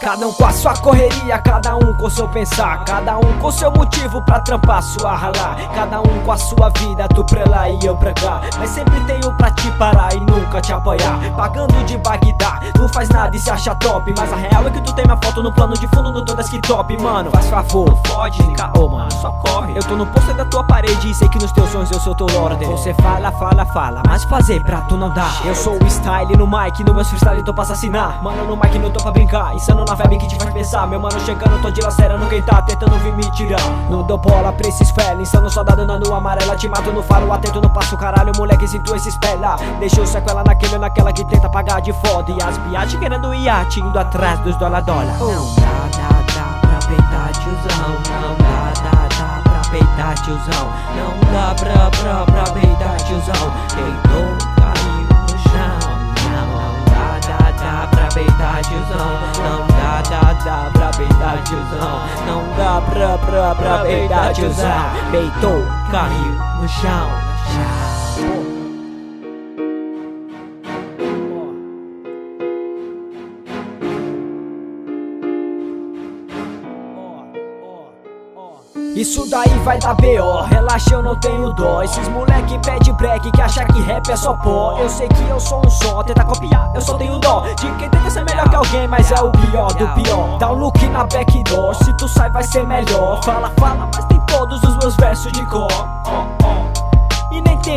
Cada um com a sua correria, cada um com seu pensar, cada um com seu motivo pra trampar sua ralar. Cada um com a sua vida, tu pra lá e eu pra cá. Mas sempre tenho pra te parar e nunca te apoiar. Pagando de Bagdá, não faz nada e se acha top. Mas a real é que tu tem minha foto no plano de fundo no todas que top, mano. Faz favor, fode, caô, mano, só corre. Eu tô no pôster da tua parede e sei que nos teus sonhos eu sou teu lorde. Você fala, fala, fala, mas fazer pra tu não dá. Eu sou o style no mic, no meu freestyle tô pra assassinar. Mano, no mic não tô pra brincar, insano na vibe que te faz pensar. Meu mano chegando, tô dilacerando quem tá tentando vir me tirar. Não dou bola pra esses fela, insano soldado na nua amarela. Te mato no faro, atento no passo, caralho, moleque, sinto esse espelha. Deixou sequela naquele ou naquela que tenta pagar de foda. E as piadas querendo iate, indo atrás dos dólar dólar. Não dá, dá, dá pra peitar tiozão Não dá, dá, dá pra peitar tiozão Não dá pra, pra, pra peitar tiozão tiozão Não dá, dá, dá pra peitar tiozão Não dá pra, pra, pra peitar tiozão Peitou, caiu no chão Isso daí vai dar B.O. Relaxa, eu não tenho dó. Esses moleque pede break que acha que rap é só pó. Eu sei que eu sou um só, tenta copiar, eu só tenho dó. De quem tenta ser melhor que alguém, mas é o pior do pior. Dá um look na backdoor, se tu sai vai ser melhor. Fala, fala, mas tem todos os meus versos de cor. Oh, oh.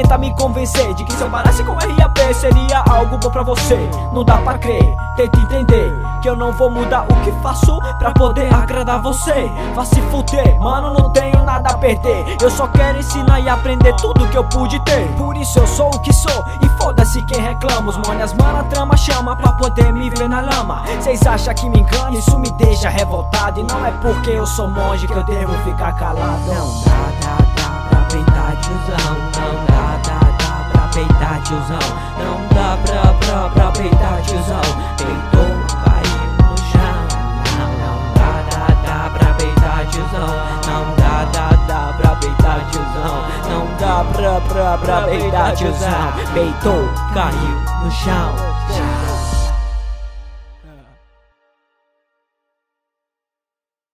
Tenta me convencer de que se eu parasse com RAP seria algo bom pra você. Não dá pra crer, tenta entender que eu não vou mudar o que faço pra poder agradar você. Vá se fuder, mano, não tenho nada a perder. Eu só quero ensinar e aprender tudo que eu pude ter. Por isso eu sou o que sou e foda-se quem reclama. Os manas, mana, trama, chama pra poder me ver na lama. Cês acham que me engana? Isso me deixa revoltado. E não é porque eu sou monge que eu devo ficar calado. Não dá, dá, dá pra peitar tiozão Não dá, peitar tiozão Não dá pra, pra, pra peitar tiozão Peitou, caiu no chão. Não, não dá, dá, dá pra peitar tiozão Não dá, dá, dá pra peitar tiozão Não dá pra, pra, pra peitar tiozão Peitou, caiu no chão